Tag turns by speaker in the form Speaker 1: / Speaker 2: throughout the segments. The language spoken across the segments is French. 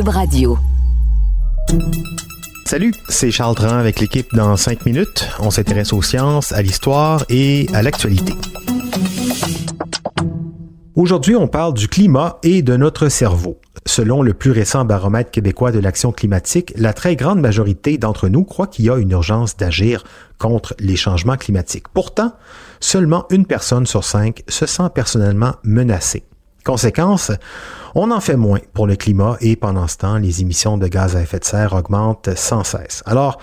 Speaker 1: Radio.
Speaker 2: Salut, c'est Charles Tran avec l'équipe dans 5 minutes. On s'intéresse aux sciences, à l'histoire et à l'actualité. Aujourd'hui, on parle du climat et de notre cerveau. Selon le plus récent baromètre québécois de l'action climatique, la très grande majorité d'entre nous croit qu'il y a une urgence d'agir contre les changements climatiques. Pourtant, seulement une personne sur cinq se sent personnellement menacée. Conséquence, on en fait moins pour le climat et pendant ce temps, les émissions de gaz à effet de serre augmentent sans cesse. Alors,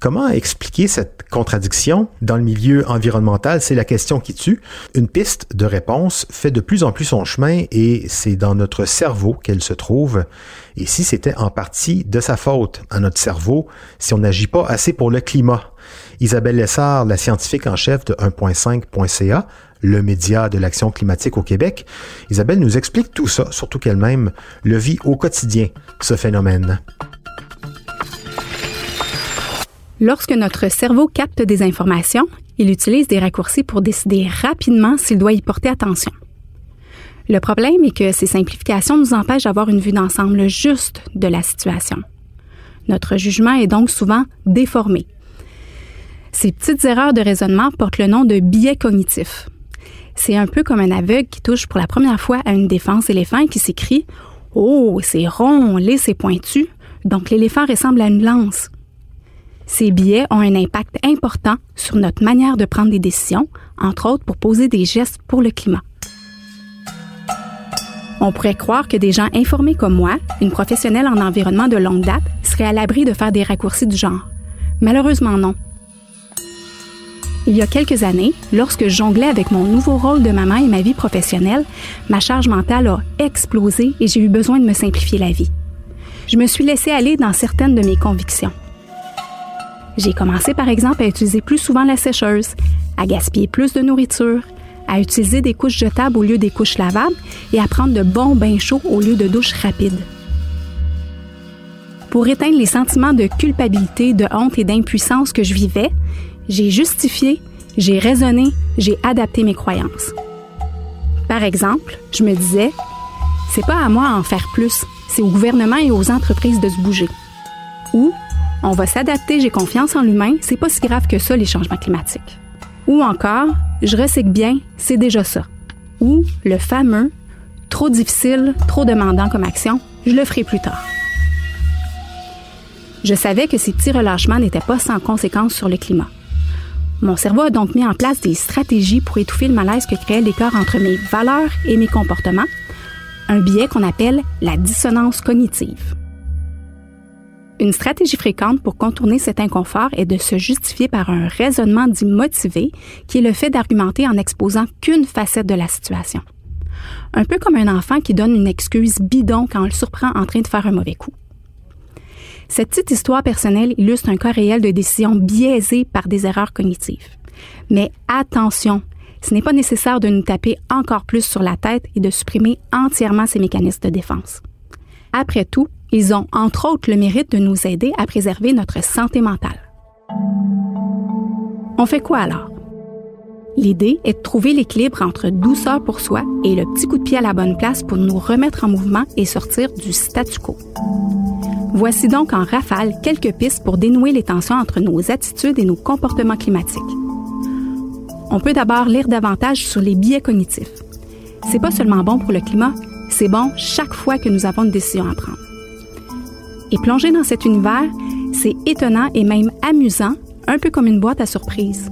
Speaker 2: Comment expliquer cette contradiction? Dans le milieu environnemental? C'est la question qui tue. Une piste de réponse fait de plus en plus son chemin et c'est dans notre cerveau qu'elle se trouve. Et si c'était en partie de sa faute à notre cerveau, si on n'agit pas assez pour le climat? Isabelle Lessard, la scientifique en chef de 1.5.ca, le média de l'action climatique au Québec. Isabelle nous explique tout ça, surtout qu'elle-même le vit au quotidien, ce phénomène.
Speaker 3: Lorsque notre cerveau capte des informations, il utilise des raccourcis pour décider rapidement s'il doit y porter attention. Le problème est que ces simplifications nous empêchent d'avoir une vue d'ensemble juste de la situation. Notre jugement est donc souvent déformé. Ces petites erreurs de raisonnement portent le nom de biais cognitifs. C'est un peu comme un aveugle qui touche pour la première fois à une défense éléphant et qui s'écrie Oh, c'est rond, lisse et pointu, donc l'éléphant ressemble à une lance. Ces biais ont un impact important sur notre manière de prendre des décisions, entre autres pour poser des gestes pour le climat. On pourrait croire que des gens informés comme moi, une professionnelle en environnement de longue date, seraient à l'abri de faire des raccourcis du genre. Malheureusement non. Il y a quelques années, lorsque je jonglais avec mon nouveau rôle de maman et ma vie professionnelle, ma charge mentale a explosé et j'ai eu besoin de me simplifier la vie. Je me suis laissée aller dans certaines de mes convictions. J'ai commencé par exemple à utiliser plus souvent la sécheuse, à gaspiller plus de nourriture, à utiliser des couches jetables au lieu des couches lavables et à prendre de bons bains chauds au lieu de douches rapides. Pour éteindre les sentiments de culpabilité, de honte et d'impuissance que je vivais, j'ai justifié, j'ai raisonné, j'ai adapté mes croyances. Par exemple, je me disais, c'est pas à moi à en faire plus, c'est au gouvernement et aux entreprises de se bouger. Ou on va s'adapter, j'ai confiance en l'humain, c'est pas si grave que ça, les changements climatiques. Ou encore, je recycle bien, c'est déjà ça. Ou le fameux, trop difficile, trop demandant comme action, je le ferai plus tard. Je savais que ces petits relâchements n'étaient pas sans conséquences sur le climat. Mon cerveau a donc mis en place des stratégies pour étouffer le malaise que créait l'écart entre mes valeurs et mes comportements, un biais qu'on appelle la dissonance cognitive. Une stratégie fréquente pour contourner cet inconfort est de se justifier par un raisonnement dit motivé, qui est le fait d'argumenter en exposant qu'une facette de la situation. Un peu comme un enfant qui donne une excuse bidon quand on le surprend en train de faire un mauvais coup. Cette petite histoire personnelle illustre un cas réel de décision biaisée par des erreurs cognitives. Mais attention, ce n'est pas nécessaire de nous taper encore plus sur la tête et de supprimer entièrement ces mécanismes de défense. Après tout, ils ont entre autres le mérite de nous aider à préserver notre santé mentale. On fait quoi alors? L'idée est de trouver l'équilibre entre douceur pour soi et le petit coup de pied à la bonne place pour nous remettre en mouvement et sortir du statu quo. Voici donc en rafale quelques pistes pour dénouer les tensions entre nos attitudes et nos comportements climatiques. On peut d'abord lire davantage sur les biais cognitifs. C'est pas seulement bon pour le climat, c'est bon chaque fois que nous avons une décision à prendre. Et plonger dans cet univers, c'est étonnant et même amusant, un peu comme une boîte à surprises.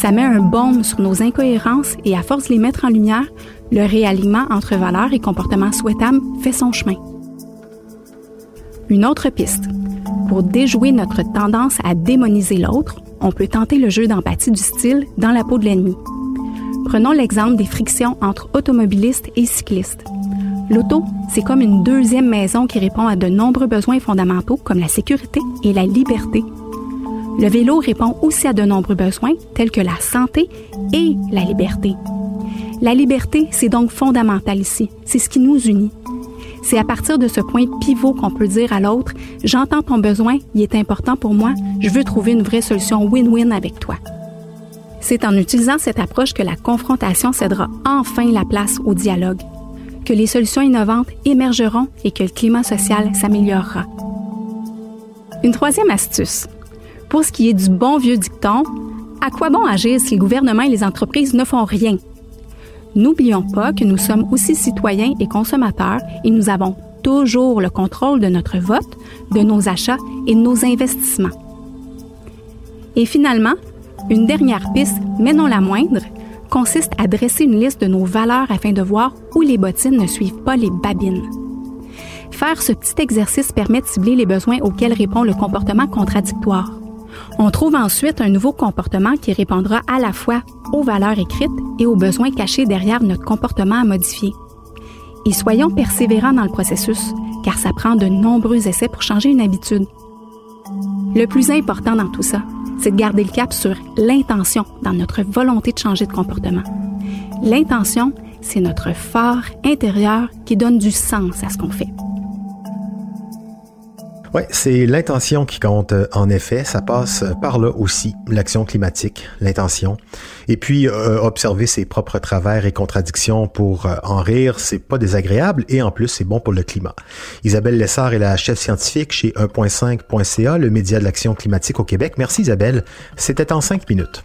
Speaker 3: Ça met un baume sur nos incohérences et à force de les mettre en lumière, le réalignement entre valeurs et comportements souhaitables fait son chemin. Une autre piste. Pour déjouer notre tendance à démoniser l'autre, on peut tenter le jeu d'empathie du style dans la peau de l'ennemi. Prenons l'exemple des frictions entre automobilistes et cyclistes. L'auto, c'est comme une deuxième maison qui répond à de nombreux besoins fondamentaux comme la sécurité et la liberté. Le vélo répond aussi à de nombreux besoins tels que la santé et la liberté. La liberté, c'est donc fondamental ici. C'est ce qui nous unit. C'est à partir de ce point pivot qu'on peut dire à l'autre, j'entends ton besoin, il est important pour moi, je veux trouver une vraie solution win-win avec toi. C'est en utilisant cette approche que la confrontation cédera enfin la place au dialogue, que les solutions innovantes émergeront et que le climat social s'améliorera. Une troisième astuce. Pour ce qui est du bon vieux dicton, à quoi bon agir si le gouvernement et les entreprises ne font rien? N'oublions pas que nous sommes aussi citoyens et consommateurs et nous avons toujours le contrôle de notre vote, de nos achats et de nos investissements. Et finalement, une dernière piste, mais non la moindre, consiste à dresser une liste de nos valeurs afin de voir où les bottines ne suivent pas les babines. Faire ce petit exercice permet de cibler les besoins auxquels répond le comportement contradictoire. On trouve ensuite un nouveau comportement qui répondra à la fois aux valeurs écrites et aux besoins cachés derrière notre comportement à modifier. Et soyons persévérants dans le processus, car ça prend de nombreux essais pour changer une habitude. Le plus important dans tout ça, c'est de garder le cap sur l'intention dans notre volonté de changer de comportement. L'intention, c'est notre phare intérieur qui donne du sens à ce qu'on fait.
Speaker 2: Oui, c'est l'intention qui compte. Euh, en effet, ça passe par là aussi, l'action climatique, l'intention. Et puis, euh, observer ses propres travers et contradictions pour euh, en rire, c'est pas désagréable et en plus, c'est bon pour le climat. Isabelle Lessard est la chef scientifique chez 1.5.ca, le média de l'action climatique au Québec. Merci Isabelle. C'était en cinq minutes.